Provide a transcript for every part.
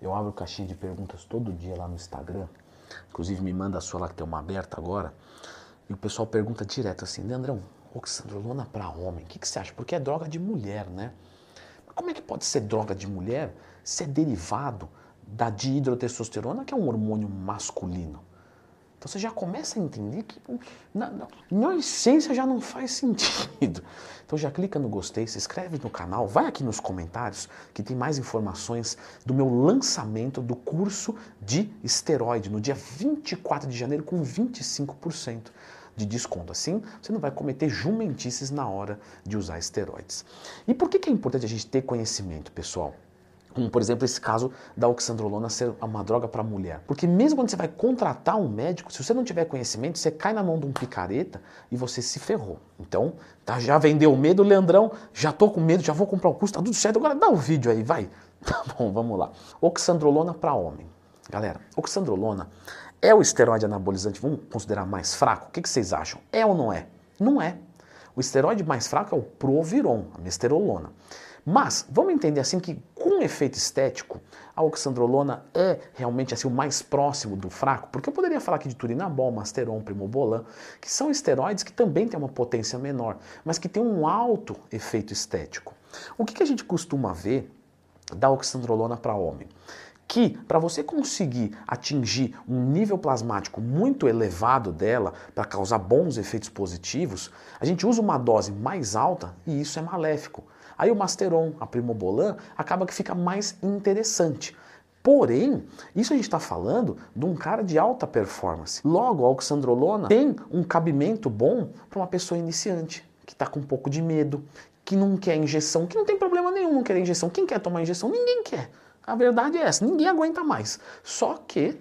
Eu abro caixinha de perguntas todo dia lá no Instagram. Inclusive me manda a sua lá que tem uma aberta agora. E o pessoal pergunta direto assim, Leandrão, oxandrolona para homem, o que, que você acha? Porque é droga de mulher, né? Como é que pode ser droga de mulher se é derivado da dihidrotestosterona, que é um hormônio masculino? Você já começa a entender que na, na, na, essência já não faz sentido. Então já clica no gostei, se inscreve no canal, vai aqui nos comentários que tem mais informações do meu lançamento do curso de esteroide no dia 24 de janeiro com 25% de desconto. Assim, você não vai cometer jumentices na hora de usar esteroides. E por que, que é importante a gente ter conhecimento, pessoal? Como, por exemplo, esse caso da oxandrolona ser uma droga para mulher. Porque mesmo quando você vai contratar um médico, se você não tiver conhecimento, você cai na mão de um picareta e você se ferrou. Então, tá, já vendeu o medo, Leandrão, já tô com medo, já vou comprar o curso, tá tudo certo, agora dá o vídeo aí, vai. Tá bom, vamos lá. Oxandrolona para homem. Galera, oxandrolona é o esteroide anabolizante, vamos considerar mais fraco? O que, que vocês acham? É ou não é? Não é. O esteroide mais fraco é o Proviron, a mesterolona. Mas vamos entender assim que com efeito estético, a oxandrolona é realmente assim o mais próximo do fraco, porque eu poderia falar aqui de turinabol, masteron, primobolan, que são esteroides que também têm uma potência menor, mas que têm um alto efeito estético. O que, que a gente costuma ver da oxandrolona para homem? que para você conseguir atingir um nível plasmático muito elevado dela para causar bons efeitos positivos, a gente usa uma dose mais alta e isso é maléfico. Aí o Masteron, a Primobolan, acaba que fica mais interessante. Porém, isso a gente está falando de um cara de alta performance. Logo, a oxandrolona tem um cabimento bom para uma pessoa iniciante, que está com um pouco de medo, que não quer injeção, que não tem problema nenhum não querer injeção. Quem quer tomar injeção? Ninguém quer. A verdade é essa, ninguém aguenta mais. Só que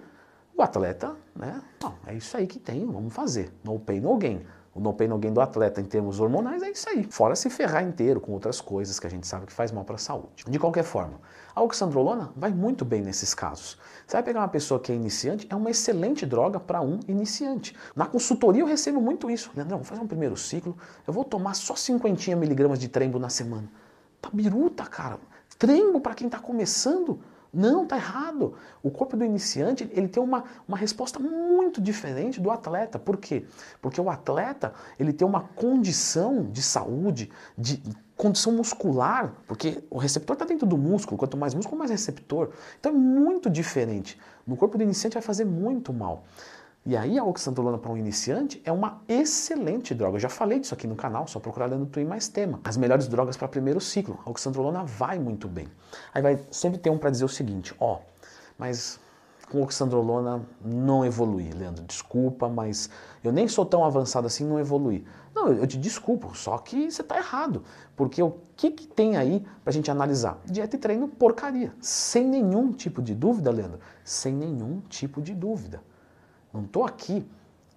o atleta, né? Não, é isso aí que tem, vamos fazer. No pain, no gain o no pain no gain do atleta em termos hormonais é isso aí. Fora se ferrar inteiro com outras coisas que a gente sabe que faz mal para a saúde. De qualquer forma, a oxandrolona vai muito bem nesses casos. Você vai pegar uma pessoa que é iniciante, é uma excelente droga para um iniciante. Na consultoria eu recebo muito isso. Leandrão, vou fazer um primeiro ciclo, eu vou tomar só 50 miligramas de trembo na semana. Tá biruta, cara. Trembo para quem está começando não, está errado. O corpo do iniciante ele tem uma, uma resposta muito diferente do atleta. Por quê? Porque o atleta ele tem uma condição de saúde, de condição muscular, porque o receptor está dentro do músculo, quanto mais músculo, mais receptor. Então é muito diferente. No corpo do iniciante vai fazer muito mal. E aí a oxandrolona para um iniciante é uma excelente droga. Eu já falei disso aqui no canal, só procurar no Twin mais tema. As melhores drogas para primeiro ciclo. A oxandrolona vai muito bem. Aí vai sempre ter um para dizer o seguinte, ó, mas com oxandrolona não evolui, Leandro, desculpa, mas eu nem sou tão avançado assim, não evolui. Não, eu te desculpo, só que você está errado. Porque o que, que tem aí para a gente analisar? Dieta e treino, porcaria. Sem nenhum tipo de dúvida, Leandro. Sem nenhum tipo de dúvida. Não estou aqui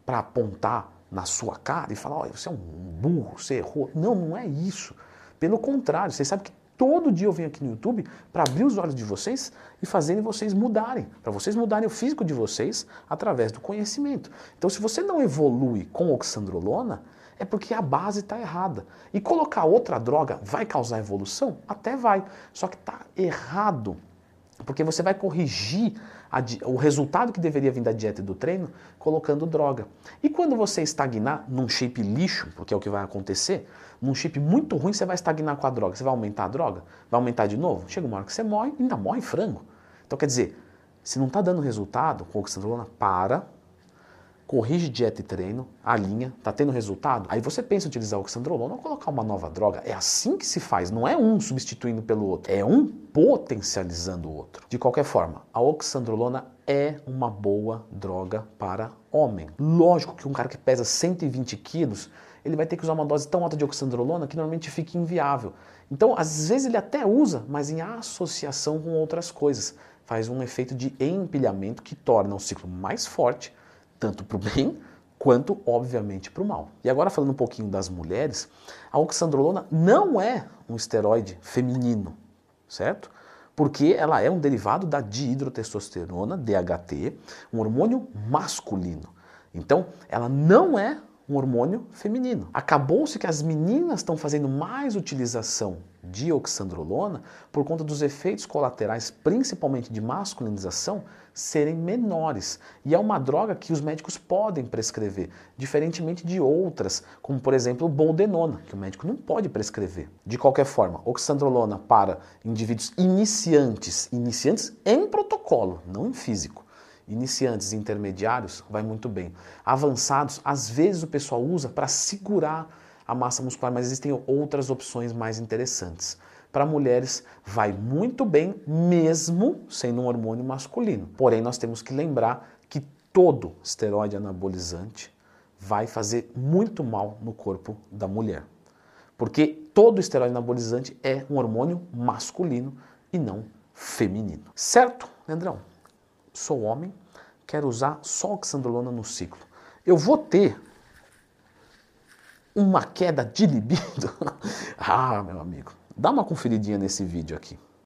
para apontar na sua cara e falar, olha, você é um burro, você errou. Não, não é isso. Pelo contrário, vocês sabem que todo dia eu venho aqui no YouTube para abrir os olhos de vocês e fazerem vocês mudarem, para vocês mudarem o físico de vocês através do conhecimento. Então, se você não evolui com oxandrolona, é porque a base está errada. E colocar outra droga vai causar evolução? Até vai. Só que está errado. Porque você vai corrigir a, o resultado que deveria vir da dieta e do treino colocando droga. E quando você estagnar num shape lixo, porque é o que vai acontecer, num shape muito ruim você vai estagnar com a droga. Você vai aumentar a droga? Vai aumentar de novo? Chega uma hora que você morre, ainda morre frango. Então quer dizer, se não está dando resultado com oxandrolona, para, corrige dieta e treino, alinha, tá tendo resultado, aí você pensa em utilizar oxandrolona ou colocar uma nova droga. É assim que se faz, não é um substituindo pelo outro, é um potencializando o outro. De qualquer forma, a oxandrolona é uma boa droga para homem. Lógico que um cara que pesa 120 quilos, ele vai ter que usar uma dose tão alta de oxandrolona que normalmente fica inviável. Então, às vezes ele até usa, mas em associação com outras coisas. Faz um efeito de empilhamento que torna o ciclo mais forte tanto para o bem quanto, obviamente, para o mal. E agora falando um pouquinho das mulheres, a oxandrolona não é um esteroide feminino, certo? Porque ela é um derivado da dihidrotestosterona, DHT, um hormônio masculino. Então, ela não é um hormônio feminino. Acabou-se que as meninas estão fazendo mais utilização de oxandrolona por conta dos efeitos colaterais, principalmente de masculinização, serem menores. E é uma droga que os médicos podem prescrever, diferentemente de outras, como por exemplo o boldenona, que o médico não pode prescrever. De qualquer forma, oxandrolona para indivíduos iniciantes, iniciantes em protocolo, não em físico iniciantes intermediários, vai muito bem. Avançados, às vezes o pessoal usa para segurar a massa muscular, mas existem outras opções mais interessantes. Para mulheres, vai muito bem, mesmo sendo um hormônio masculino. Porém, nós temos que lembrar que todo esteroide anabolizante vai fazer muito mal no corpo da mulher. Porque todo esteroide anabolizante é um hormônio masculino e não feminino. Certo, Leandrão? Sou homem, quero usar só oxandrolona no ciclo. Eu vou ter uma queda de libido? ah, meu amigo, dá uma conferidinha nesse vídeo aqui.